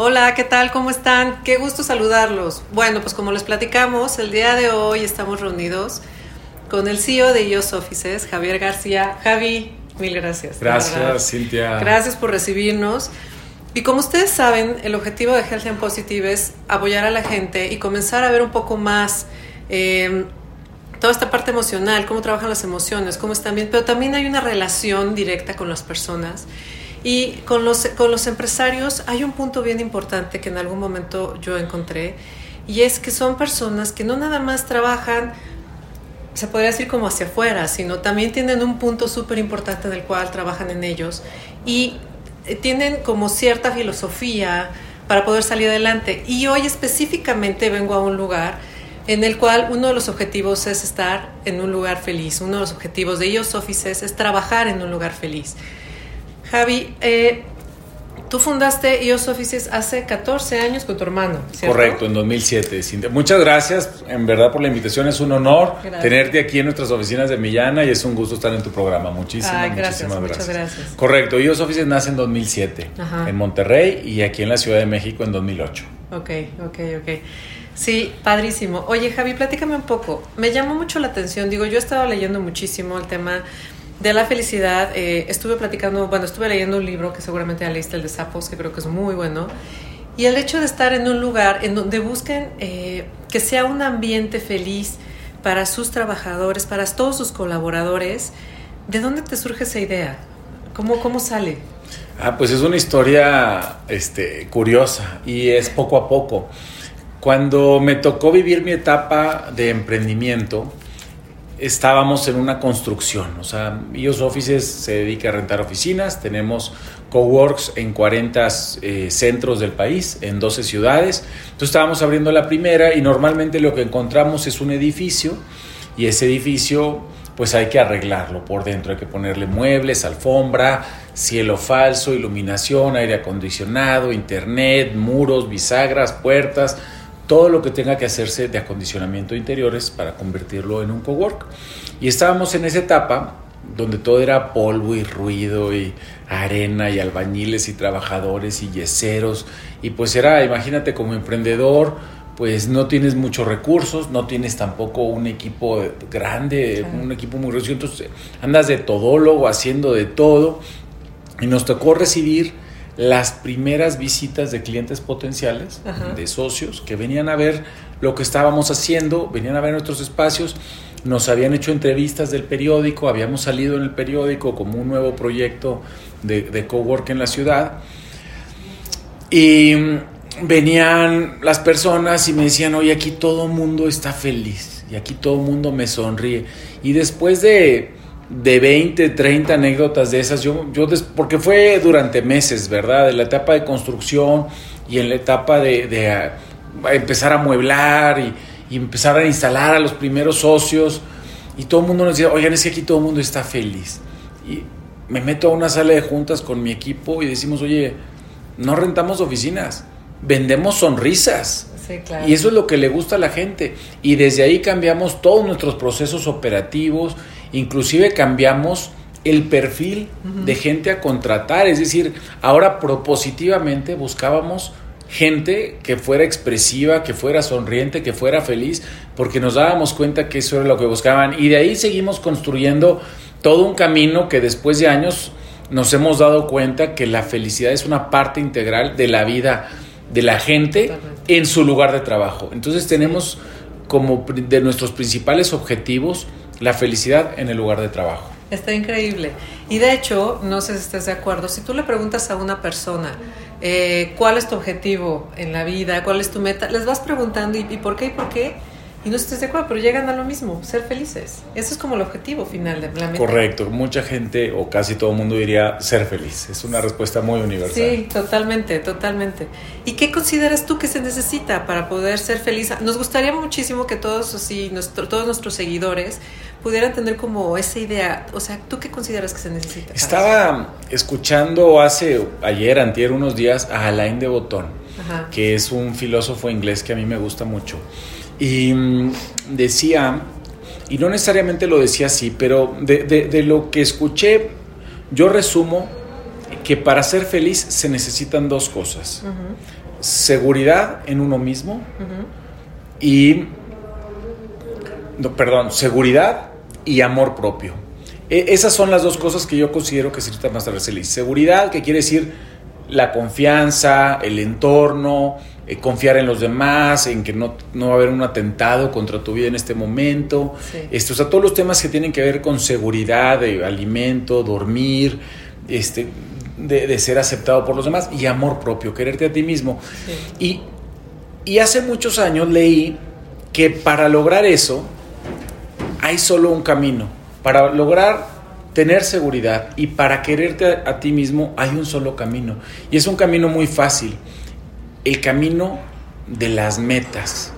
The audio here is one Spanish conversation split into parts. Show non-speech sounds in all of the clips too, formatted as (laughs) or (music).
Hola, ¿qué tal? ¿Cómo están? Qué gusto saludarlos. Bueno, pues como les platicamos, el día de hoy estamos reunidos con el CEO de IOS Offices, Javier García. Javi, mil gracias. Gracias, Cintia. Gracias por recibirnos. Y como ustedes saben, el objetivo de Health and Positive es apoyar a la gente y comenzar a ver un poco más eh, toda esta parte emocional, cómo trabajan las emociones, cómo están bien, pero también hay una relación directa con las personas. Y con los, con los empresarios hay un punto bien importante que en algún momento yo encontré, y es que son personas que no nada más trabajan, se podría decir como hacia afuera, sino también tienen un punto súper importante del cual trabajan en ellos y eh, tienen como cierta filosofía para poder salir adelante. Y hoy específicamente vengo a un lugar en el cual uno de los objetivos es estar en un lugar feliz. Uno de los objetivos de ellos Offices es trabajar en un lugar feliz. Javi, eh, tú fundaste IOS Offices hace 14 años con tu hermano, ¿cierto? Correcto, en 2007. Cintia. Muchas gracias, en verdad, por la invitación. Es un honor tenerte aquí en nuestras oficinas de Millana y es un gusto estar en tu programa. Muchísimas, Ay, gracias, muchísimas muchas gracias. Correcto, IOS Offices nace en 2007 Ajá. en Monterrey y aquí en la Ciudad de México en 2008. Ok, ok, ok. Sí, padrísimo. Oye, Javi, platícame un poco. Me llamó mucho la atención. Digo, yo he estado leyendo muchísimo el tema de la felicidad. Eh, estuve platicando, bueno, estuve leyendo un libro que seguramente ya leíste, el de Sapos, que creo que es muy bueno. Y el hecho de estar en un lugar en donde busquen eh, que sea un ambiente feliz para sus trabajadores, para todos sus colaboradores, ¿de dónde te surge esa idea? ¿Cómo, cómo sale? Ah, pues es una historia este, curiosa y es poco a poco. Cuando me tocó vivir mi etapa de emprendimiento, estábamos en una construcción. O sea, IOS Offices se dedica a rentar oficinas, tenemos coworks en 40 eh, centros del país, en 12 ciudades. Entonces estábamos abriendo la primera y normalmente lo que encontramos es un edificio y ese edificio pues hay que arreglarlo por dentro, hay que ponerle muebles, alfombra, cielo falso, iluminación, aire acondicionado, internet, muros, bisagras, puertas, todo lo que tenga que hacerse de acondicionamiento de interiores para convertirlo en un cowork. Y estábamos en esa etapa donde todo era polvo y ruido y arena y albañiles y trabajadores y yeseros y pues era, imagínate como emprendedor, pues no tienes muchos recursos, no tienes tampoco un equipo grande, Claro. un equipo muy reducido, entonces andas de todólogo haciendo de todo y nos tocó recibir las primeras visitas de clientes potenciales, Ajá. de socios, que venían a ver lo que estábamos haciendo, venían a ver nuestros espacios, nos habían hecho entrevistas del periódico, habíamos salido en el periódico como un nuevo proyecto de, de cowork en la ciudad. Y venían las personas y me decían, oye, aquí todo el mundo está feliz y aquí todo el mundo me sonríe. Y después de, de 20, 30 anécdotas de esas, yo, yo des- porque fue durante meses, ¿verdad? En la etapa de construcción y en la etapa de, de, ah, empezar a mueblar y, y empezar a instalar a los primeros socios. Y todo el mundo nos decía, oigan, es que aquí todo el mundo está feliz. Y me meto a una sala de juntas con mi equipo y decimos, oye, no rentamos oficinas, vendemos sonrisas. Sí, claro. Y eso es lo que le gusta a la gente. Y desde ahí cambiamos todos nuestros procesos operativos, inclusive cambiamos el perfil de gente a contratar. Es decir, ahora propositivamente buscábamos gente que fuera expresiva, que fuera sonriente, que fuera feliz, porque nos dábamos cuenta que eso era lo que buscaban. Y de ahí seguimos construyendo todo un camino que después de años nos hemos dado cuenta que la felicidad es una parte integral de la vida de la gente en su lugar de trabajo. Entonces tenemos como de nuestros principales objetivos la felicidad en el lugar de trabajo. Está increíble. Y de hecho, no sé si estés de acuerdo, si tú le preguntas a una persona eh, cuál es tu objetivo en la vida, cuál es tu meta, les vas preguntando y, y por qué y por qué, y no estés de acuerdo, pero llegan a lo mismo, ser felices. Ese es como el objetivo final de la meta. Correcto, mucha gente o casi todo el mundo diría ser feliz. Es una respuesta muy universal. Sí, totalmente, totalmente. ¿Y qué consideras tú que se necesita para poder ser feliz? Nos gustaría muchísimo que todos así, nuestro, todos nuestros seguidores pudieran tener como esa idea. O sea, ¿tú qué consideras que se necesita? Estaba escuchando hace ayer, antier, unos días a Alain de Botton, Ajá. que es un filósofo inglés que a mí me gusta mucho. Y mm, decía, y no necesariamente lo decía así, pero de, de- de lo que escuché, yo resumo que para ser feliz se necesitan dos cosas. Seguridad en uno mismo y... No, perdón, seguridad y amor propio. E, esas son las dos cosas que yo considero que se necesitan para ser feliz. Seguridad, que quiere decir la confianza, el entorno, eh, confiar en los demás, en que no, no, va a haber un atentado contra tu vida en este momento. Este, o sea, todos los temas que tienen que ver con seguridad, de alimento, dormir, este, de, ser aceptado por los demás y amor propio, quererte a ti mismo. Y, y hace muchos años leí que para lograr eso hay solo un camino. Para lograr tener seguridad y para quererte a, ti mismo hay un solo camino. Y es un camino muy fácil el camino de las metas.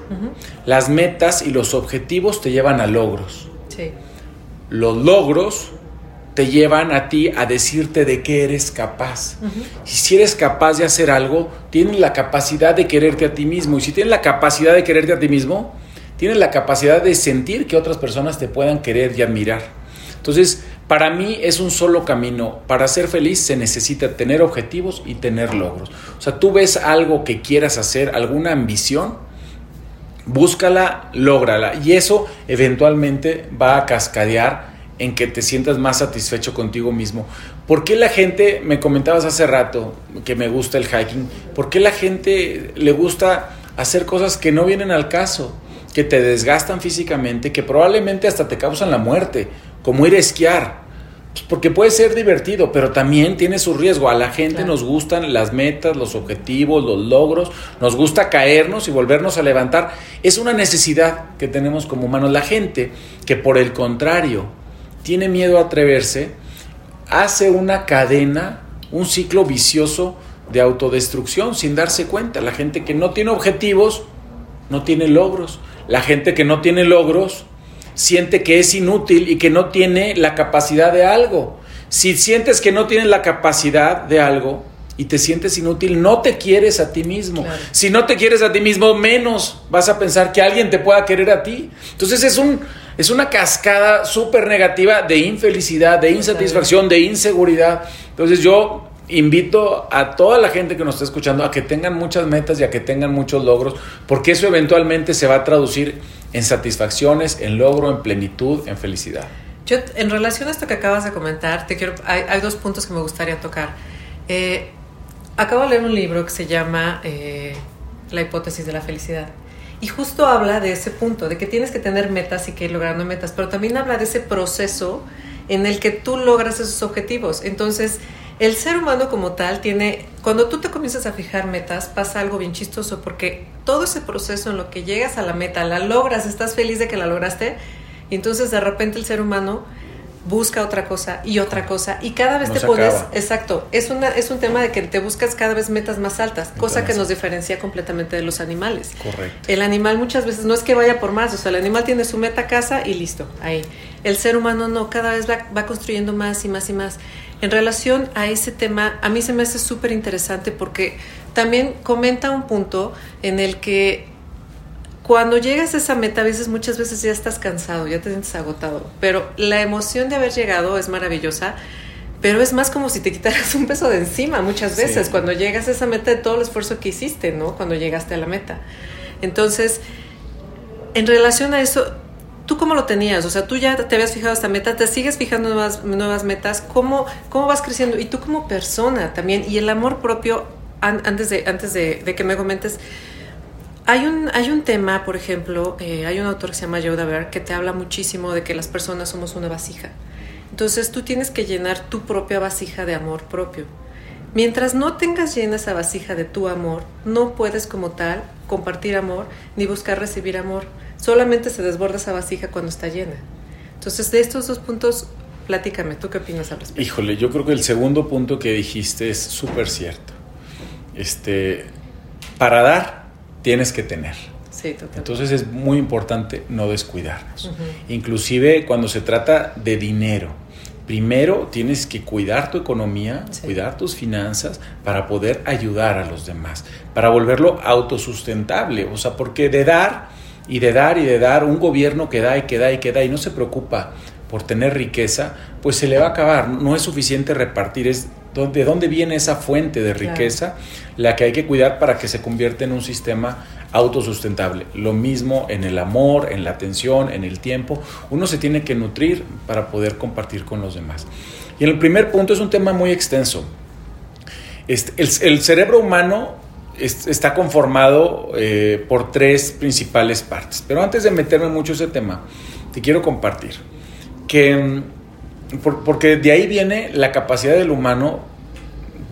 Las metas y los objetivos te llevan a logros. Los logros te llevan a ti a decirte de qué eres capaz. Y si eres capaz de hacer algo, tienes la capacidad de quererte a ti mismo. Y si tienes la capacidad de quererte a ti mismo, tienes la capacidad de sentir que otras personas te puedan querer y admirar. Entonces, para mí es un solo camino. Para ser feliz se necesita tener objetivos y tener logros. O sea, tú ves algo que quieras hacer, alguna ambición, búscala, lógrala. Y eso eventualmente va a cascadear en que te sientas más satisfecho contigo mismo. ¿Por qué la gente, me comentabas hace rato que me gusta el hiking, por qué la gente le gusta hacer cosas que no vienen al caso, que te desgastan físicamente, que probablemente hasta te causan la muerte? como ir a esquiar. Pues, porque puede ser divertido, pero también tiene su riesgo. A la gente nos gustan las metas, los objetivos, los logros, nos gusta caernos y volvernos a levantar. Es una necesidad que tenemos como humanos. La gente que por el contrario tiene miedo a atreverse, hace una cadena, un ciclo vicioso de autodestrucción sin darse cuenta. La gente que no tiene objetivos, no tiene logros. La gente que no tiene logros, siente que es inútil y que no tiene la capacidad de algo. Si sientes que no tienes la capacidad de algo y te sientes inútil, no te quieres a ti mismo. Si no te quieres a ti mismo, menos vas a pensar que alguien te pueda querer a ti. Entonces es un es una cascada súper negativa de infelicidad, de insatisfacción, de inseguridad. Entonces yo invito a toda la gente que nos está escuchando a que tengan muchas metas y a que tengan muchos logros, porque eso eventualmente se va a traducir en satisfacciones, en logro, en plenitud, en felicidad. Yo, en relación a esto que acabas de comentar, te quiero, hay, dos puntos que me gustaría tocar. Eh, acabo de leer un libro que se llama eh, La hipótesis de la felicidad. Y justo habla de ese punto, de que tienes que tener metas y que ir logrando metas, pero también habla de ese proceso en el que tú logras esos objetivos. Entonces, el ser humano como tal tiene, cuando tú te comienzas a fijar metas, pasa algo bien chistoso, porque todo ese proceso en lo que llegas a la meta, la logras, estás feliz de que la lograste, y entonces de repente el ser humano busca otra cosa y otra cosa y cada vez te pones exacto es una es un tema de que te buscas cada vez metas más altas cosa que nos diferencia completamente de los animales. Correcto. El animal muchas veces no es que vaya por más o sea el animal tiene su meta casa y listo ahí. El ser humano no cada vez va, va construyendo más y más y más en relación a ese tema, a mí se me hace súper interesante porque también comenta un punto en el que cuando llegas a esa meta, a veces, muchas veces ya estás cansado, ya te sientes agotado, pero la emoción de haber llegado es maravillosa, pero es más como si te quitaras (laughs) un peso de encima muchas veces cuando llegas a esa meta de todo el esfuerzo que hiciste, ¿no? Cuando llegaste a la meta. Entonces, en relación a eso, ¿Tú cómo lo tenías? O sea, tú ya te habías fijado esta meta, te sigues fijando nuevas, nuevas metas, ¿Cómo, ¿cómo vas creciendo? Y tú como persona también, y el amor propio, antes, de, antes de, que me comentes, hay un, hay un tema, por ejemplo, eh, hay un autor que se llama Joe Daver que te habla muchísimo de que las personas somos una vasija. Entonces tú tienes que llenar tu propia vasija de amor propio. Mientras no tengas llena esa vasija de tu amor, no puedes como tal compartir amor ni buscar recibir amor solamente se desborda esa vasija cuando está llena. Entonces, de estos dos puntos, platícame, ¿tú qué opinas al respecto? Híjole, yo creo que el segundo punto que dijiste es súper cierto. Este, para dar, tienes que tener. Sí, totalmente. Entonces es muy importante no descuidarnos. Inclusive cuando se trata de dinero. Primero tienes que cuidar tu economía, cuidar tus finanzas para poder ayudar a los demás, para volverlo autosustentable. O sea, porque de dar y de dar y de dar, un gobierno que da y que da y que da y no se preocupa por tener riqueza, pues se le va a acabar. No es suficiente repartir, es ¿De dónde viene esa fuente de riqueza? La que hay que cuidar para que se convierta en un sistema autosustentable. Lo mismo en el amor, en la atención, en el tiempo. Uno se tiene que nutrir para poder compartir con los demás. Y el primer punto es un tema muy extenso. Este, el, cerebro humano está conformado eh, por tres principales partes. Pero antes de meterme mucho en ese tema, te quiero compartir que, mm, porque de ahí viene la capacidad del humano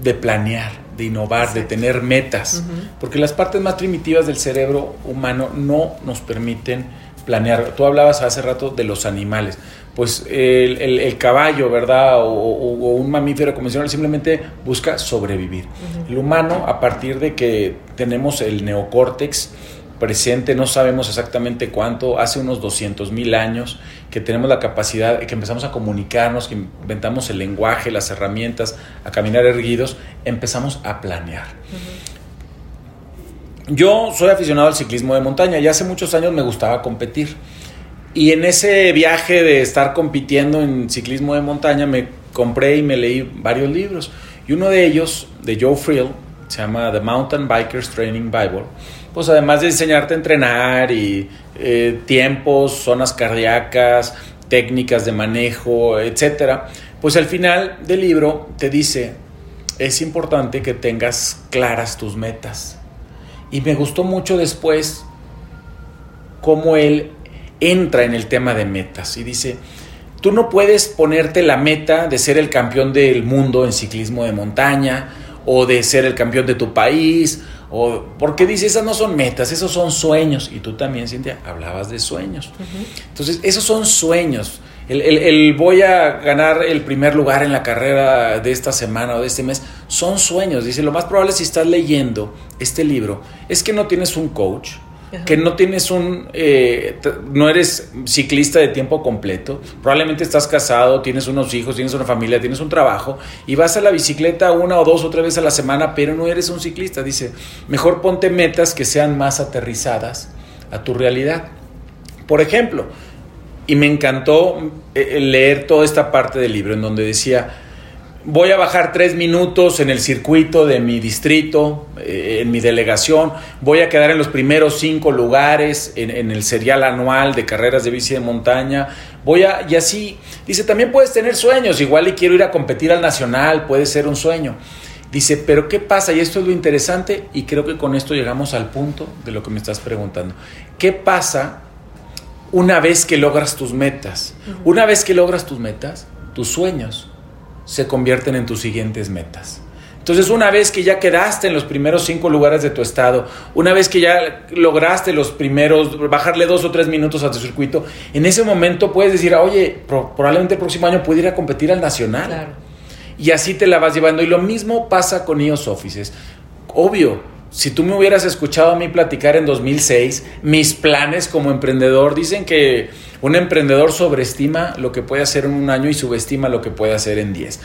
de planear, de innovar, de tener metas, porque las partes más primitivas del cerebro humano no nos permiten planear. Tú hablabas hace rato de los animales pues el, caballo, ¿verdad? O, un mamífero convencional simplemente busca sobrevivir. El humano, a partir de que tenemos el neocórtex presente, no sabemos exactamente cuánto, hace unos 200 mil años que tenemos la capacidad, que empezamos a comunicarnos, que inventamos el lenguaje, las herramientas, a caminar erguidos, empezamos a planear. Yo soy aficionado al ciclismo de montaña y hace muchos años me gustaba competir. Y en ese viaje de estar compitiendo en ciclismo de montaña me compré y me leí varios libros. Y uno de ellos, de Joe Frill, se llama The Mountain Bikers Training Bible. Pues además de enseñarte a entrenar y eh, tiempos, zonas cardíacas, técnicas de manejo, etcétera, pues al final del libro te dice, es importante que tengas claras tus metas. Y me gustó mucho después cómo él entra en el tema de metas y dice, tú no puedes ponerte la meta de ser el campeón del mundo en ciclismo de montaña o de ser el campeón de tu país, o porque dice, esas no son metas, esos son sueños. Y tú también, Cintia, hablabas de sueños. Entonces, esos son sueños. El, el, voy a ganar el primer lugar en la carrera de esta semana o de este mes, son sueños. Dice, lo más probable si estás leyendo este libro es que no tienes un coach, que no tienes un, eh, no eres ciclista de tiempo completo, probablemente estás casado, tienes unos hijos, tienes una familia, tienes un trabajo y vas a la bicicleta una o dos o tres veces a la semana, pero no eres un ciclista. Dice, mejor ponte metas que sean más aterrizadas a tu realidad. Por ejemplo, y me encantó eh, leer toda esta parte del libro en donde decía, voy a bajar tres minutos en el circuito de mi distrito, eh, en mi delegación, voy a quedar en los primeros cinco lugares en, el serial anual de carreras de bici de montaña, voy a, y así, dice, también puedes tener sueños, igual y quiero ir a competir al nacional, puede ser un sueño. Dice, pero ¿qué pasa? Y esto es lo interesante y creo que con esto llegamos al punto de lo que me estás preguntando. ¿Qué pasa una vez que logras tus metas? Una vez que logras tus metas, tus sueños se convierten en tus siguientes metas. Entonces, una vez que ya quedaste en los primeros cinco lugares de tu estado, una vez que ya lograste los primeros, bajarle dos o tres minutos a tu circuito, en ese momento puedes decir, oye, probablemente el próximo año puedo ir a competir al nacional. Y así te la vas llevando. Y lo mismo pasa con IOS Offices. Obvio, si tú me hubieras escuchado a mí platicar en 2006, mis planes como emprendedor dicen que un emprendedor sobreestima lo que puede hacer en un año y subestima lo que puede hacer en 10.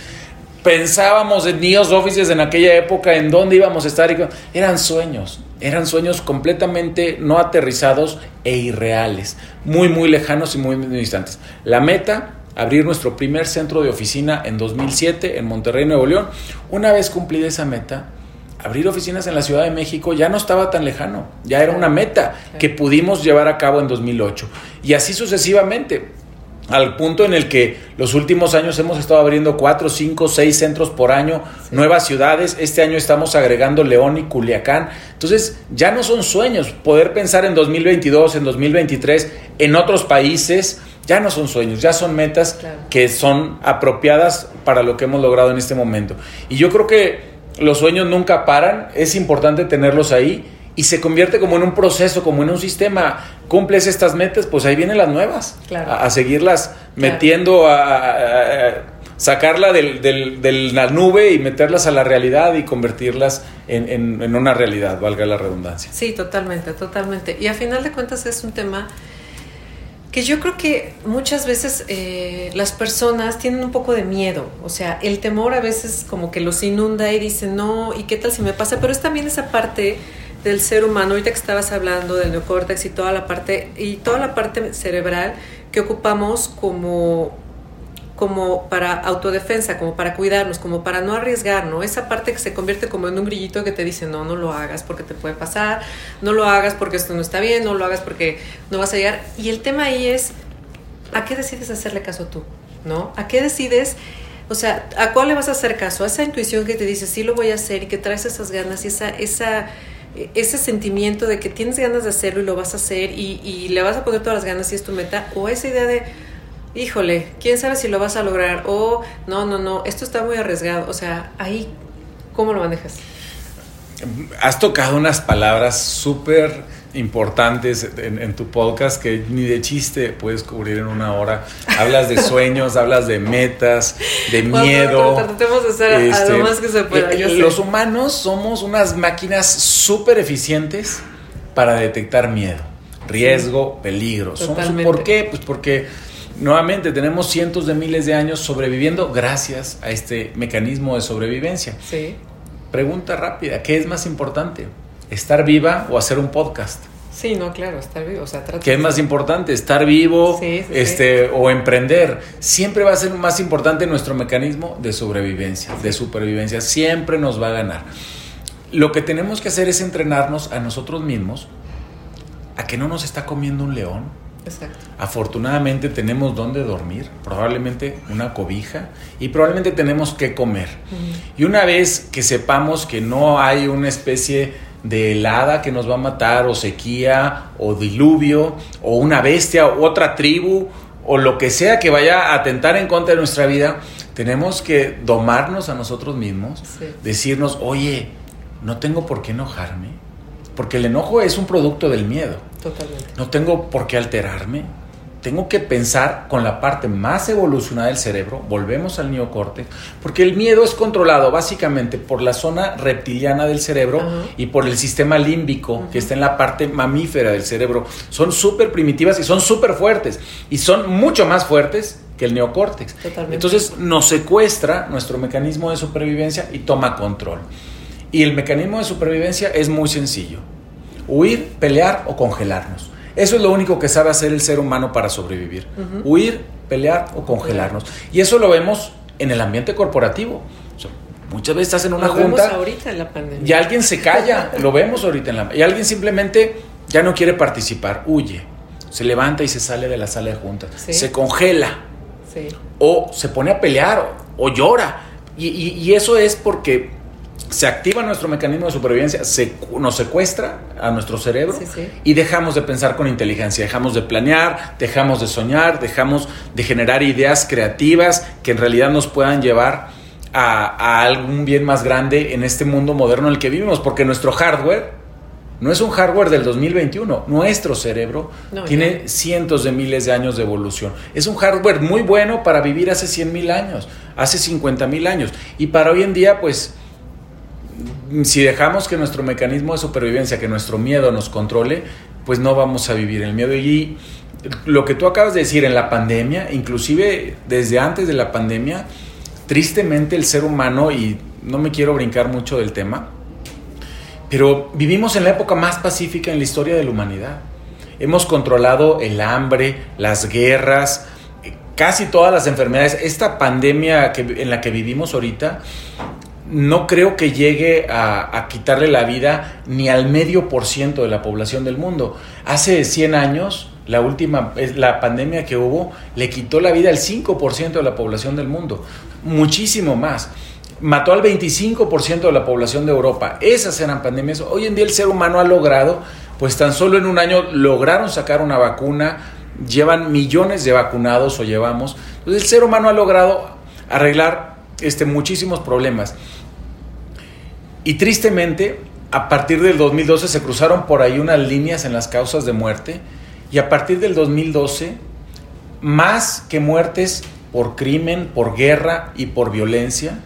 Pensábamos en Neos Offices en aquella época, en dónde íbamos a estar. Eran sueños, eran sueños completamente no aterrizados e irreales, muy, muy lejanos y muy, muy distantes. La meta, abrir nuestro primer centro de oficina en 2007 en Monterrey, Nuevo León. Una vez cumplida esa meta, abrir oficinas en la Ciudad de México ya no estaba tan lejano, ya era una meta que pudimos llevar a cabo en 2008. Y así sucesivamente, al punto en el que los últimos años hemos estado abriendo cuatro, cinco, seis centros por año, nuevas ciudades. Este año estamos agregando León y Culiacán. Entonces, ya no son sueños. Poder pensar en 2022, en 2023, en otros países, ya no son sueños, ya son metas que son apropiadas para lo que hemos logrado en este momento. Y yo creo que los sueños nunca paran, es importante tenerlos ahí y se convierte como en un proceso, como en un sistema. Cumples estas metas, pues ahí vienen las nuevas, a, seguirlas metiendo, a, sacarla de la nube y meterlas a la realidad y convertirlas en, en una realidad, valga la redundancia. Sí, totalmente, totalmente. Y a final de cuentas es un tema que yo creo que muchas veces eh, las personas tienen un poco de miedo, o sea, el temor a veces como que los inunda y dicen, no, ¿y qué tal si me pasa? Pero es también esa parte del ser humano, ahorita que estabas hablando del neocórtex y toda la parte, y toda la parte cerebral que ocupamos como como para autodefensa, como para cuidarnos, como para no arriesgar, ¿no? Esa parte que se convierte como en un grillito que te dice, no, no lo hagas porque te puede pasar, no lo hagas porque esto no está bien, no lo hagas porque no vas a llegar. Y el tema ahí es, ¿a qué decides hacerle caso tú? ¿No? ¿A qué decides? O sea, ¿a cuál le vas a hacer caso? A esa intuición que te dice, sí lo voy a hacer y que traes esas ganas y esa, esa, ese sentimiento de que tienes ganas de hacerlo y lo vas a hacer y, y le vas a poner todas las ganas y es tu meta, o esa idea de híjole, quién sabe si lo vas a lograr, o no, no, no, esto está muy arriesgado, o sea, ahí, ¿cómo lo manejas? Has tocado unas palabras súper importantes en, tu podcast que ni de chiste puedes cubrir en una hora. Hablas de (laughs) sueños, hablas de metas, de miedo. tratemos de hacer lo este, más que se pueda. Eh, los humanos somos unas máquinas súper eficientes para detectar miedo, riesgo, peligro. ¿Por qué? Pues porque nuevamente tenemos cientos de miles de años sobreviviendo gracias a este mecanismo de sobrevivencia. Sí. Pregunta rápida, ¿qué es más importante? ¿Estar viva o hacer un podcast? Sí, no, claro, estar vivo. O sea, ¿Qué es más importante? ¿Estar vivo este, o emprender? Siempre va a ser más importante nuestro mecanismo de sobrevivencia, de supervivencia. Siempre nos va a ganar. Lo que tenemos que hacer es entrenarnos a nosotros mismos a que no nos está comiendo un león, Afortunadamente tenemos donde dormir, probablemente una cobija y probablemente tenemos que comer. Y una vez que sepamos que no hay una especie de helada que nos va a matar o sequía o diluvio o una bestia o otra tribu o lo que sea que vaya a atentar en contra de nuestra vida, tenemos que domarnos a nosotros mismos, decirnos, oye, no tengo por qué enojarme, porque el enojo es un producto del miedo. Totalmente. No tengo por qué alterarme. Tengo que pensar con la parte más evolucionada del cerebro, volvemos al neocórtex, porque el miedo es controlado básicamente por la zona reptiliana del cerebro y por el sistema límbico que está en la parte mamífera del cerebro. Son súper primitivas y son súper fuertes y son mucho más fuertes que el neocórtex. Totalmente. Entonces nos secuestra nuestro mecanismo de supervivencia y toma control. Y el mecanismo de supervivencia es muy sencillo Huir, pelear o congelarnos. Eso es lo único que sabe hacer el ser humano para sobrevivir. Huir, pelear o congelarnos. Y eso lo vemos en el ambiente corporativo. muchas veces estás en una junta ahorita en la pandemia. y alguien se calla, (laughs) lo vemos ahorita en la y alguien simplemente ya no quiere participar, huye, se levanta y se sale de la sala de junta, se congela o se pone a pelear o, llora. y eso es porque se activa nuestro mecanismo de supervivencia, se, nos secuestra a nuestro cerebro y dejamos de pensar con inteligencia, dejamos de planear, dejamos de soñar, dejamos de generar ideas creativas que en realidad nos puedan llevar a, algún bien más grande en este mundo moderno en el que vivimos, porque nuestro hardware no es un hardware del 2021, nuestro cerebro tiene cientos de miles de años de evolución. Es un hardware muy bueno para vivir hace 100 mil años, hace 50 mil años. Y para hoy en día pues si dejamos que nuestro mecanismo de supervivencia, que nuestro miedo nos controle, pues no vamos a vivir el miedo. Y lo que tú acabas de decir en la pandemia, inclusive desde antes de la pandemia, tristemente el ser humano, y no me quiero brincar mucho del tema, pero vivimos en la época más pacífica en la historia de la humanidad. Hemos controlado el hambre, las guerras, casi todas las enfermedades. Esta pandemia en la que vivimos ahorita no creo que llegue a, quitarle la vida ni al medio por ciento de la población del mundo. Hace 100 años, la última, la pandemia que hubo, le quitó la vida al 5% de la población del mundo, muchísimo más. Mató al 25% de la población de Europa. Esas eran pandemias. Hoy en día el ser humano ha logrado, pues tan solo en un año lograron sacar una vacuna, llevan millones de vacunados o llevamos. Entonces el ser humano ha logrado arreglar este, muchísimos problemas. Y tristemente, a partir del 2012 se cruzaron por ahí unas líneas en las causas de muerte y a partir del 2012, más que muertes por crimen, por guerra y por violencia,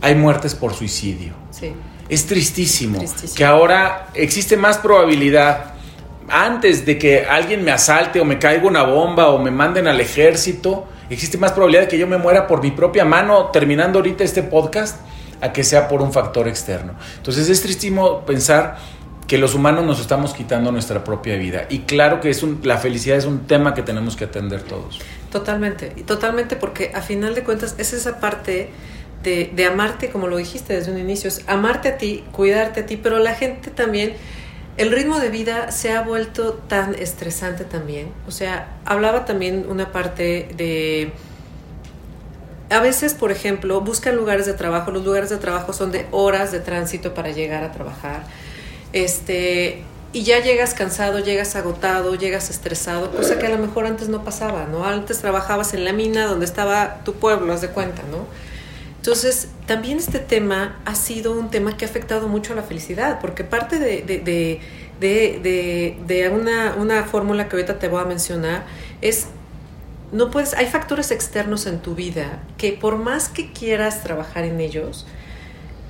hay muertes por suicidio. Es tristísimo, que ahora existe más probabilidad antes de que alguien me asalte o me caiga una bomba o me manden al ejército, existe más probabilidad de que yo me muera por mi propia mano terminando ahorita este podcast a que sea por un factor externo. Entonces es tristísimo pensar que los humanos nos estamos quitando nuestra propia vida. Y claro que es un, la felicidad es un tema que tenemos que atender todos. Totalmente, totalmente porque a final de cuentas es esa parte de, de, amarte, como lo dijiste desde un inicio, es amarte a ti, cuidarte a ti, pero la gente también, el ritmo de vida se ha vuelto tan estresante también. O sea, hablaba también una parte de... A veces, por ejemplo, buscan lugares de trabajo, los lugares de trabajo son de horas de tránsito para llegar a trabajar este, y ya llegas cansado, llegas agotado, llegas estresado, cosa que a lo mejor antes no pasaba, ¿no? Antes trabajabas en la mina donde estaba tu pueblo, haz de cuenta, ¿no? Entonces, también este tema ha sido un tema que ha afectado mucho a la felicidad, porque parte de, de, de, de una, una fórmula que ahorita te voy a mencionar es no puedes, hay factores externos en tu vida que por más que quieras trabajar en ellos,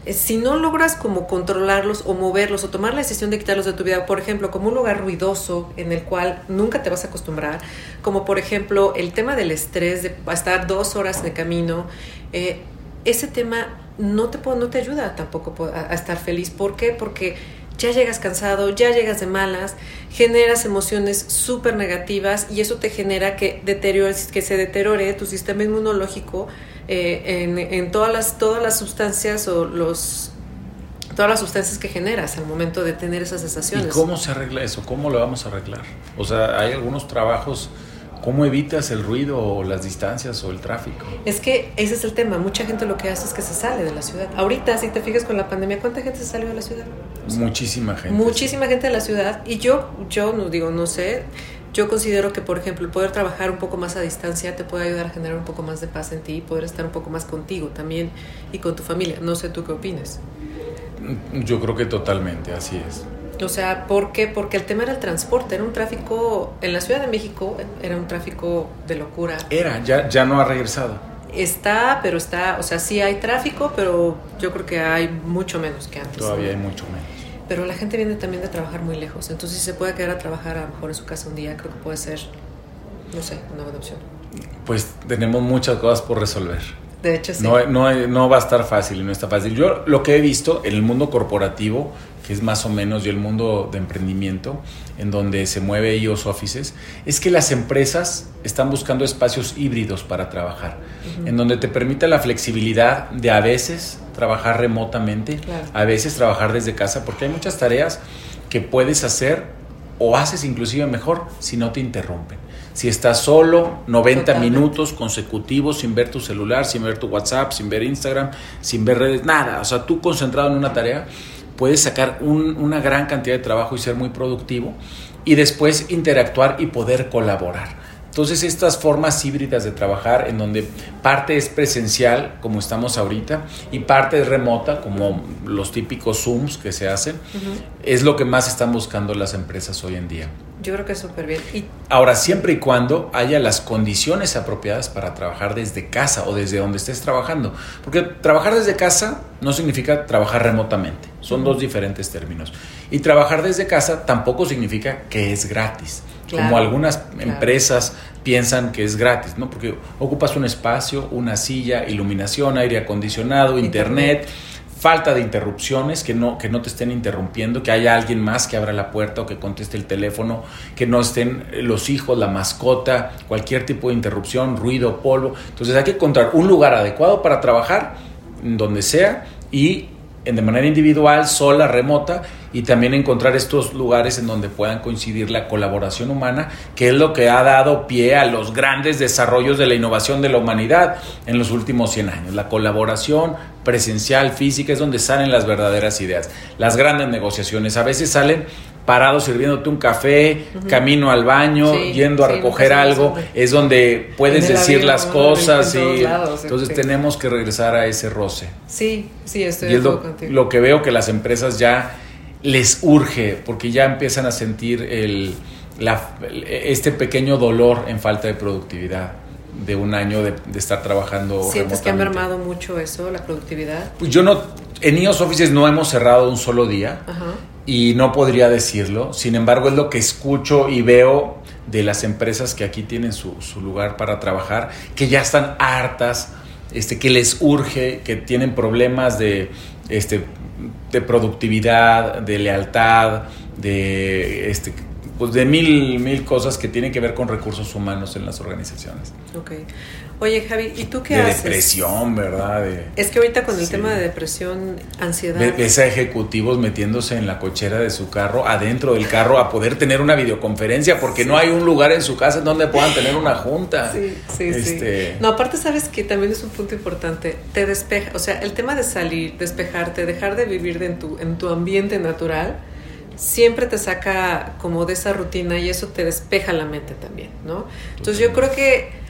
eh, si no logras como controlarlos o moverlos o tomar la decisión de quitarlos de tu vida, por ejemplo, como un lugar ruidoso en el cual nunca te vas a acostumbrar, como por ejemplo el tema del estrés, de estar dos horas de camino, eh, ese tema no te, no te ayuda tampoco a, estar feliz. ¿Por qué? Porque ya llegas cansado, ya llegas de malas, generas emociones súper negativas y eso te genera que, que se deteriore tu sistema inmunológico eh, en, todas, las, todas las sustancias o los todas las sustancias que generas al momento de tener esas sensaciones. ¿Y cómo se arregla eso? ¿Cómo lo vamos a arreglar? O sea, hay algunos trabajos ¿Cómo evitas el ruido o las distancias o el tráfico? Es que ese es el tema. Mucha gente lo que hace es que se sale de la ciudad. Ahorita, si te fijas con la pandemia, ¿cuánta gente se salió de la ciudad? muchísima gente. Muchísima gente de la ciudad. Y yo, yo no digo, no sé, yo considero que, por ejemplo, el poder trabajar un poco más a distancia te puede ayudar a generar un poco más de paz en ti y poder estar un poco más contigo también y con tu familia. No sé tú qué opinas. Yo creo que totalmente, así es. O sea, ¿por qué? Porque el tema era el transporte, era un tráfico, en la Ciudad de México era un tráfico de locura. Era, ya, ya no ha regresado. Está, pero está, o sea, sí hay tráfico, pero yo creo que hay mucho menos que antes. Todavía hay mucho menos pero la gente viene también de trabajar muy lejos. Entonces, si se puede quedar a trabajar a lo mejor en su casa un día, creo que puede ser, no sé, una buena opción. Pues tenemos muchas cosas por resolver. De hecho, sí. No, no, no va a estar fácil y no está fácil. Yo lo que he visto en el mundo corporativo, que es más o menos, el mundo de emprendimiento, en donde se mueve IOS Offices, es que las empresas están buscando espacios híbridos para trabajar, en donde te permite la flexibilidad de a veces trabajar remotamente, a veces trabajar desde casa, porque hay muchas tareas que puedes hacer o haces inclusive mejor si no te interrumpen. Si estás solo 90 minutos consecutivos sin ver tu celular, sin ver tu WhatsApp, sin ver Instagram, sin ver redes, nada, o sea, tú concentrado en una tarea, puedes sacar una gran cantidad de trabajo y ser muy productivo y después interactuar y poder colaborar. Entonces estas formas híbridas de trabajar en donde parte es presencial, como estamos ahorita, y parte es remota, como los típicos Zooms que se hacen, es lo que más están buscando las empresas hoy en día. Yo creo que es súper bien. Y... Ahora, siempre y cuando haya las condiciones apropiadas para trabajar desde casa o desde donde estés trabajando. Porque trabajar desde casa no significa trabajar remotamente. Son dos diferentes términos. Y trabajar desde casa tampoco significa que es gratis como algunas empresas piensan que es gratis, ¿no? Porque ocupas un espacio, una silla, iluminación, aire acondicionado, internet, falta de interrupciones, que no, que no te estén interrumpiendo, que haya alguien más que abra la puerta o que conteste el teléfono, que no estén los hijos, la mascota, cualquier tipo de interrupción, ruido, polvo. Entonces hay que encontrar un lugar adecuado para trabajar, donde sea, y de manera individual, sola, remota, y también encontrar estos lugares en donde puedan coincidir la colaboración humana, que es lo que ha dado pie a los grandes desarrollos de la innovación de la humanidad en los últimos 100 años. La colaboración presencial, física, es donde salen las verdaderas ideas. Las grandes negociaciones a veces salen parados sirviéndote un café, camino al baño, yendo a recoger algo, es donde puedes decir las cosas y entonces tenemos que regresar a ese roce. Sí, sí, estoy de acuerdo contigo. Lo que veo que las empresas ya les urge porque ya empiezan a sentir el, este pequeño dolor en falta de productividad de un año de, estar trabajando. ¿Sientes que ha mermado mucho eso, la productividad? Pues yo no, en IOS Offices no hemos cerrado un solo día y no podría decirlo. Sin embargo, es lo que escucho y veo de las empresas que aquí tienen su, su lugar para trabajar, que ya están hartas, este, que les urge, que tienen problemas de este, de productividad, de lealtad, de este, pues de mil, mil cosas que tienen que ver con recursos humanos en las organizaciones. Ok. Oye, Javi, ¿y tú qué de haces? depresión, ¿verdad? De, Es que ahorita con el Sí. tema de depresión, ansiedad. Ve- ves a ejecutivos metiéndose en la cochera de su carro, adentro del carro, a poder tener una videoconferencia, porque no hay un lugar en su casa en donde puedan tener una junta. Sí, sí, Este, sí. No, aparte sabes que también es un punto importante. Te despeja, o sea, el tema de salir, despejarte, dejar de vivir de en, tu, en tu ambiente natural, siempre te saca como de esa rutina y eso te despeja la mente también, ¿no? Entonces yo creo que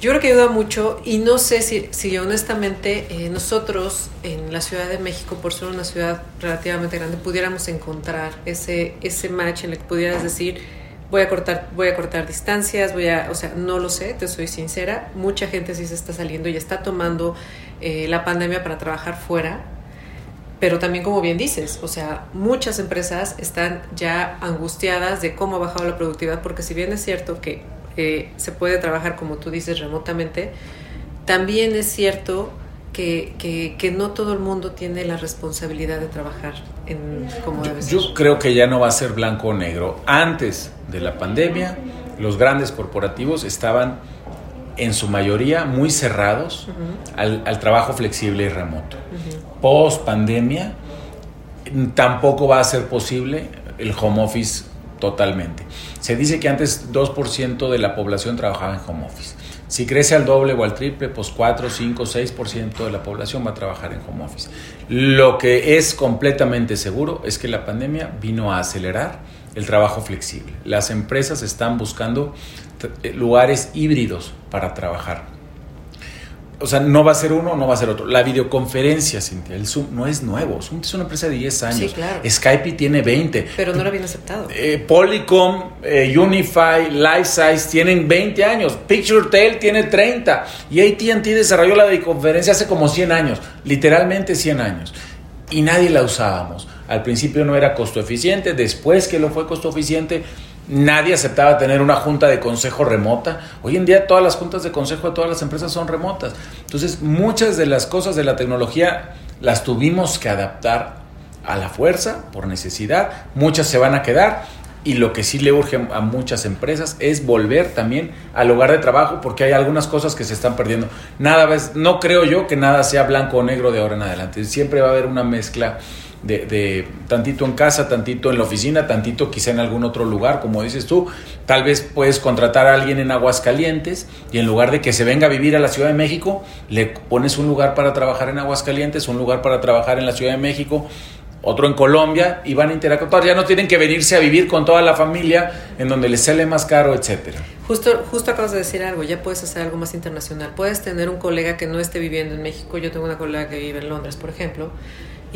yo creo que ayuda mucho y no sé si, si honestamente eh, nosotros en la Ciudad de México, por ser una ciudad relativamente grande, pudiéramos encontrar ese, ese match en el que pudieras decir, voy a cortar, voy a cortar distancias, voy a, o sea, no lo sé, te soy sincera, mucha gente sí se está saliendo y está tomando eh, la pandemia para trabajar fuera, pero también como bien dices, o sea, muchas empresas están ya angustiadas de cómo ha bajado la productividad, porque si bien es cierto que eh, se puede trabajar, como tú dices, remotamente, también es cierto que, que, que no todo el mundo tiene la responsabilidad de trabajar en como debe ser. Yo creo que ya no va a ser blanco o negro. Antes de la pandemia, los grandes corporativos estaban en su mayoría muy cerrados al, al trabajo flexible y remoto. Post pandemia, tampoco va a ser posible el home office totalmente. Se dice que antes 2% de la población trabajaba en home office. Si crece al doble o al triple, pues 4, 5, 6% de la población va a trabajar en home office. Lo que es completamente seguro es que la pandemia vino a acelerar el trabajo flexible. Las empresas están buscando t- lugares híbridos para trabajar. O sea, no va a ser uno, no va a ser otro. La videoconferencia, Cintia, el Zoom no es nuevo. Zoom es una empresa de 10 años. Sí, claro. Skype tiene 20. Pero no era bien aceptado. Eh, Polycom, eh, Unify, Lifesize tienen 20 años. PictureTel tiene 30. Y ATT desarrolló la videoconferencia hace como 100 años. Literalmente 100 años. Y nadie la usábamos. Al principio no era costo eficiente. Después que lo fue costo eficiente, nadie aceptaba tener una junta de consejo remota. Hoy en día todas las juntas de consejo de todas las empresas son remotas. Entonces muchas de las cosas de la tecnología las tuvimos que adaptar a la fuerza, por necesidad. Muchas se van a quedar. Y lo que sí le urge a muchas empresas es volver también al lugar de trabajo porque hay algunas cosas que se están perdiendo. Nada, no creo yo que nada sea blanco o negro de ahora en adelante. Siempre va a haber una mezcla de, de tantito en casa, tantito en la oficina, tantito quizá en algún otro lugar, como dices tú. Tal vez puedes contratar a alguien en Aguascalientes y en lugar de que se venga a vivir a la Ciudad de México, le pones un lugar para trabajar en Aguascalientes, un lugar para trabajar en la Ciudad de México otro en Colombia y van a interactuar. Ya no tienen que venirse a vivir con toda la familia en donde les sale más caro, etcétera. Justo, justo acabas de decir algo, ya puedes hacer algo más internacional. Puedes tener un colega que no esté viviendo en México, yo tengo una colega que vive en Londres, por ejemplo,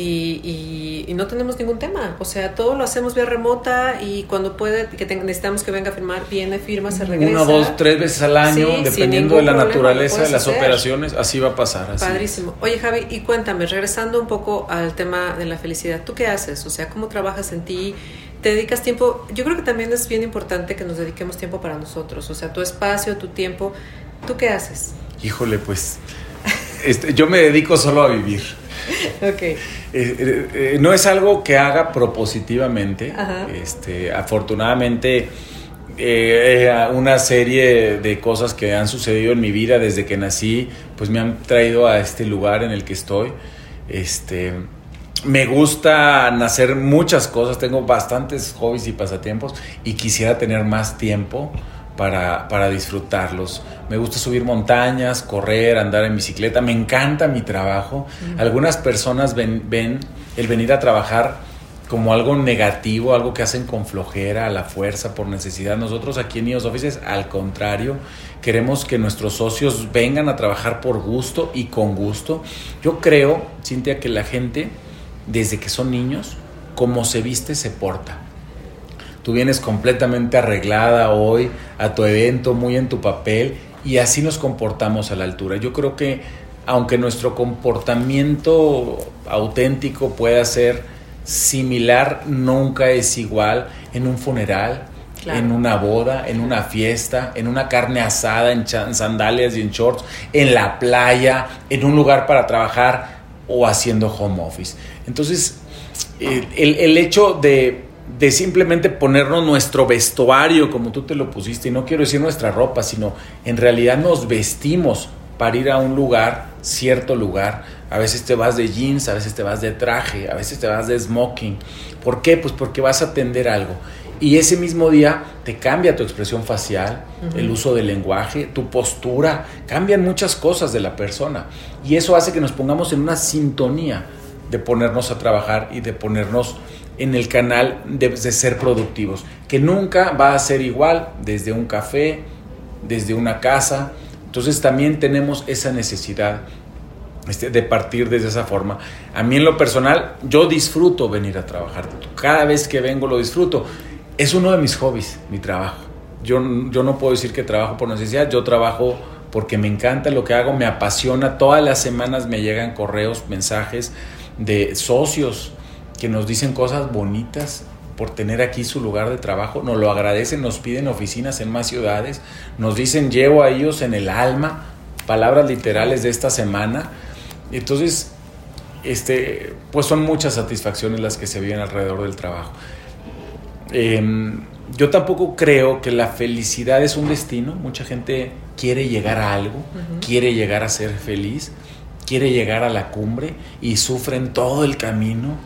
y, y- y no tenemos ningún tema. O sea, todo lo hacemos vía remota y cuando puede, que te- necesitamos que venga a firmar, viene, firma, se regresa. Una, dos, tres veces al año, Sí, dependiendo de la problema, naturaleza de las hacer. operaciones, así va a pasar. así. Padrísimo. Oye, Javi, y cuéntame, regresando un poco al tema de la felicidad, ¿tú qué haces? O sea, ¿cómo trabajas en ti? ¿Te dedicas tiempo? Yo creo que también es bien importante que nos dediquemos tiempo para nosotros, o sea, tu espacio, tu tiempo. ¿Tú qué haces? Híjole, pues este, yo me dedico solo a vivir. (laughs) Ok. Eh, eh, eh, no es algo que haga propositivamente. Ajá. Este, afortunadamente, una serie de cosas que han sucedido en mi vida desde que nací, pues me han traído a este lugar en el que estoy. Este, me gusta hacer muchas cosas, tengo bastantes hobbies y pasatiempos y quisiera tener más tiempo para, para disfrutarlos. Me gusta subir montañas, correr, andar en bicicleta, me encanta mi trabajo. Algunas personas ven, ven el venir a trabajar como algo negativo, algo que hacen con flojera, a la fuerza, por necesidad. Nosotros aquí en IOS Offices, al contrario, queremos que nuestros socios vengan a trabajar por gusto y con gusto. Yo creo, Cintia, que la gente, desde que son niños, como se viste, se porta. Tú vienes completamente arreglada hoy a tu evento, muy en tu papel, y así nos comportamos a la altura. Yo creo que aunque nuestro comportamiento auténtico pueda ser similar, nunca es igual en un funeral, Claro. en una boda, en una fiesta, en una carne asada, en, sandalias y en shorts, en la playa, en un lugar para trabajar o haciendo home office. Entonces, el, el hecho de, de, simplemente ponernos nuestro vestuario, como tú te lo pusiste, y no quiero decir nuestra ropa, sino en realidad nos vestimos para ir a un lugar, cierto lugar. A veces te vas de jeans, a veces te vas de traje, a veces te vas de smoking. ¿Por qué? Pues porque vas a atender algo. Y ese mismo día te cambia tu expresión facial, el uso del lenguaje, tu postura, cambian muchas cosas de la persona. Y eso hace que nos pongamos en una sintonía de ponernos a trabajar y de ponernos en el canal de, ser productivos, que nunca va a ser igual desde un café, desde una casa. Entonces también tenemos esa necesidad este, de partir desde esa forma. A mí en lo personal, yo disfruto venir a trabajar. Cada vez que vengo lo disfruto es uno de mis hobbies, mi trabajo. Yo, yo no puedo decir que trabajo por necesidad, yo trabajo porque me encanta lo que hago, me apasiona. Todas las semanas me llegan correos, mensajes de socios que nos dicen cosas bonitas por tener aquí su lugar de trabajo, nos lo agradecen, nos piden oficinas en más ciudades, nos dicen llevo a ellos en el alma, palabras literales de esta semana. Entonces, este, pues son muchas satisfacciones las que se viven alrededor del trabajo. Em, yo tampoco creo que la felicidad es un destino. Mucha gente quiere llegar a algo, quiere llegar a ser feliz, quiere llegar a la cumbre y sufren todo el camino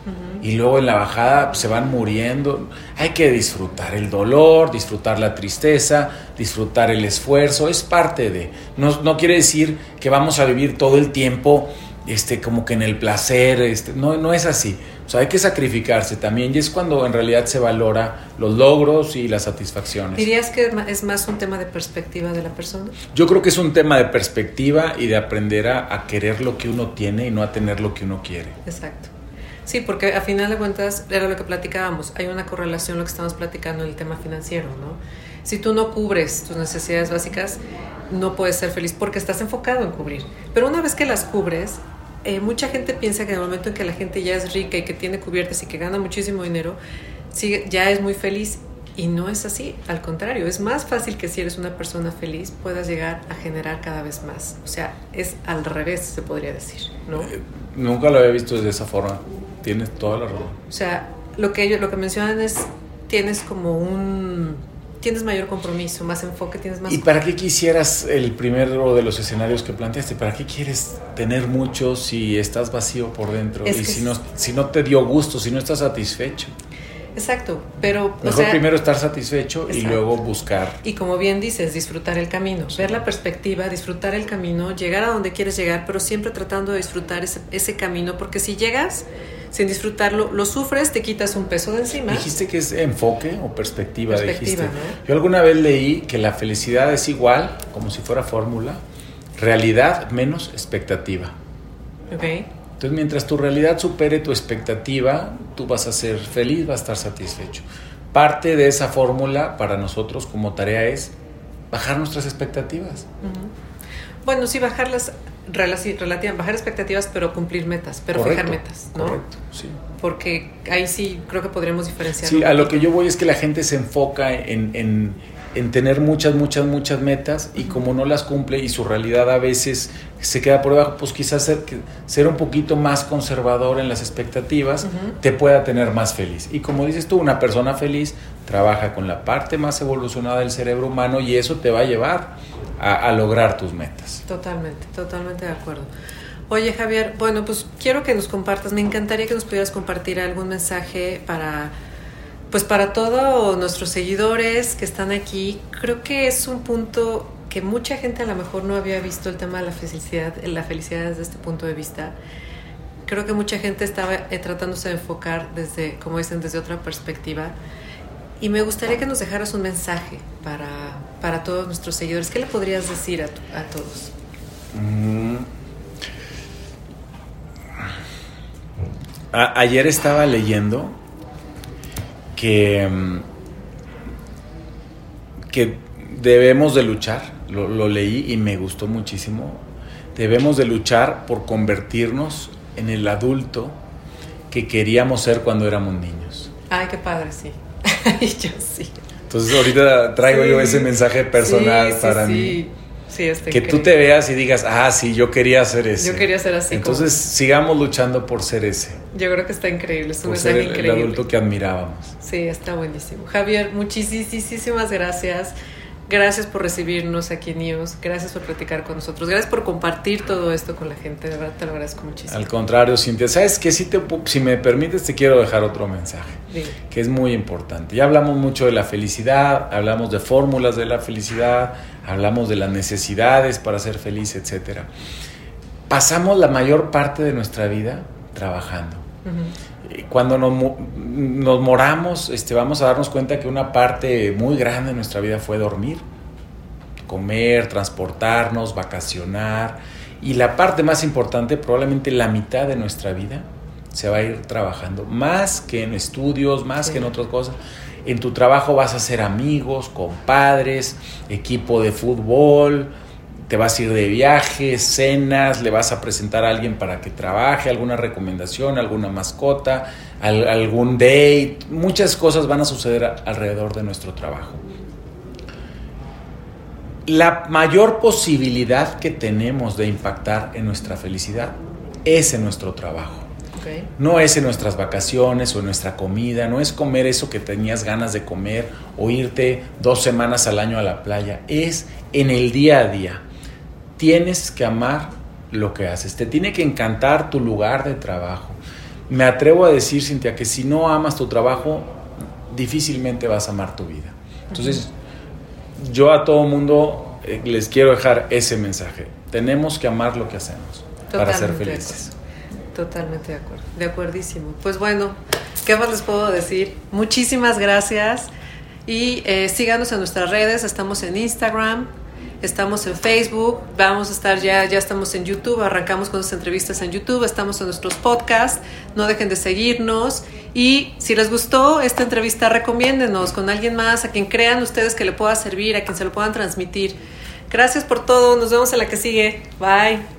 y luego en la bajada se van muriendo. Hay que disfrutar el dolor, disfrutar la tristeza, disfrutar el esfuerzo. Es parte de. No, no quiere decir que vamos a vivir todo el tiempo este, como que en el placer. Este, no, no es así o sea, hay que sacrificarse también y es cuando en realidad se valora los logros y las satisfacciones. ¿Dirías que es más un tema de perspectiva de la persona? Yo creo que es un tema de perspectiva y de aprender a, querer lo que uno tiene y no a tener lo que uno quiere. Exacto. Sí, porque a final de cuentas era lo que platicábamos, hay una correlación lo que estamos platicando en el tema financiero, ¿no? Si tú no cubres tus necesidades básicas, no puedes ser feliz porque estás enfocado en cubrir. Pero una vez que las cubres, eh, mucha gente piensa que en el momento en que la gente ya es rica y que tiene cubiertas y que gana muchísimo dinero, sí, ya es muy feliz. Y no es así, al contrario, es más fácil que si eres una persona feliz puedas llegar a generar cada vez más. O sea, es al revés, se podría decir, ¿no? Eh, nunca lo había visto de esa forma, tienes toda la razón. O sea, lo que ellos, lo que mencionan es, tienes como un tienes mayor compromiso, más enfoque, tienes más... ¿Y para qué quisieras el primero de los escenarios que planteaste? ¿Para qué quieres tener mucho si estás vacío por dentro? y si no, si no te dio gusto, si no estás satisfecho. Exacto, pero... Mejor primero estar satisfecho y luego buscar. Y como bien dices, disfrutar el camino, ver la perspectiva, disfrutar el camino, llegar a donde quieres llegar, pero siempre tratando de disfrutar ese, ese camino, porque si llegas sin disfrutarlo, lo sufres, te quitas un peso de encima. Dijiste que es enfoque o perspectiva, dijiste. Yo alguna vez leí que la felicidad es igual, como si fuera fórmula, realidad menos expectativa. Ok. Entonces, mientras tu realidad supere tu expectativa, tú vas a ser feliz, vas a estar satisfecho. Parte de esa fórmula para nosotros como tarea es bajar nuestras expectativas. Bueno, sí, bajarlas relativa, bajar expectativas, pero cumplir metas, pero fijar metas, ¿no? Correcto, sí. Porque ahí sí creo que podríamos diferenciar. Sí, a lo que yo voy es que la gente se enfoca en, en, en tener muchas, muchas, muchas metas y como no las cumple y su realidad a veces se queda por debajo, pues quizás ser, ser un poquito más conservador en las expectativas te pueda tener más feliz. Y como dices tú, una persona feliz trabaja con la parte más evolucionada del cerebro humano y eso te va a llevar a, lograr tus metas. Totalmente, totalmente de acuerdo. Oye Javier, bueno, pues quiero que nos compartas, me encantaría que nos pudieras compartir algún mensaje para, pues para todos nuestros seguidores que están aquí. Creo que es un punto que mucha gente a lo mejor no había visto el tema de la felicidad, la felicidad desde este punto de vista. Creo que mucha gente estaba eh, tratándose de enfocar desde, como dicen, desde otra perspectiva. Y me gustaría que nos dejaras un mensaje para, para todos nuestros seguidores. ¿Qué le podrías decir a, a todos? Mm. ayer estaba leyendo que, mm, que debemos de luchar, lo, lo, leí y me gustó muchísimo, debemos de luchar por convertirnos en el adulto que queríamos ser cuando éramos niños. Ay, qué padre, sí. (laughs) yo sí. Entonces ahorita traigo yo ese mensaje personal para mí. Sí, está que tú te veas y digas, ah, sí, yo quería ser ese. Yo quería ser así. Entonces sigamos luchando por ser ese. Yo creo que está increíble, es un por mensaje ser el, increíble. el adulto que admirábamos. Sí, está buenísimo. Javier, muchísimas gracias. Gracias por recibirnos aquí en News. Gracias por platicar con nosotros. Gracias por compartir todo esto con la gente. De verdad te lo agradezco muchísimo. Al contrario, Cintia, ¿sabes qué? Si, te, si me permites, te quiero dejar otro mensaje que es muy importante. Ya hablamos mucho de la felicidad, hablamos de fórmulas de la felicidad, hablamos de las necesidades para ser feliz, etc. Pasamos la mayor parte de nuestra vida trabajando. Ujú. Cuando nos, nos moramos, este, vamos a darnos cuenta que una parte muy grande de nuestra vida fue dormir, comer, transportarnos, vacacionar. Y la parte más importante, probablemente la mitad de nuestra vida, se va a ir trabajando. Más que en estudios, más Sí. que en otras cosas. En tu trabajo vas a ser amigos, compadres, equipo de fútbol, te vas a ir de viaje, cenas, le vas a presentar a alguien para que trabaje, alguna recomendación, alguna mascota, al- algún date. Muchas cosas van a suceder alrededor de nuestro trabajo. La mayor posibilidad que tenemos de impactar en nuestra felicidad es en nuestro trabajo. No es en nuestras vacaciones o en nuestra comida, no es comer eso que tenías ganas de comer o irte dos semanas al año a la playa, es en el día a día. Tienes que amar lo que haces, te tiene que encantar tu lugar de trabajo. Me atrevo a decir, Cintia, que si no amas tu trabajo, difícilmente vas a amar tu vida. Entonces, yo a todo mundo eh, les quiero dejar ese mensaje. Tenemos que amar lo que hacemos para ser de felices. Totalmente de acuerdo. De acuerdísimo. Pues bueno, ¿qué más les puedo decir? Muchísimas gracias. Y eh, síganos en nuestras redes. Estamos en Instagram, estamos en Facebook, vamos a estar ya, ya estamos en YouTube, arrancamos con las entrevistas en YouTube, estamos en nuestros podcasts. No dejen de seguirnos. Y si les gustó esta entrevista, recomiéndenos con alguien más, a quien crean ustedes que le pueda servir, a quien se lo puedan transmitir. Gracias por todo. Nos vemos en la que sigue. Bye.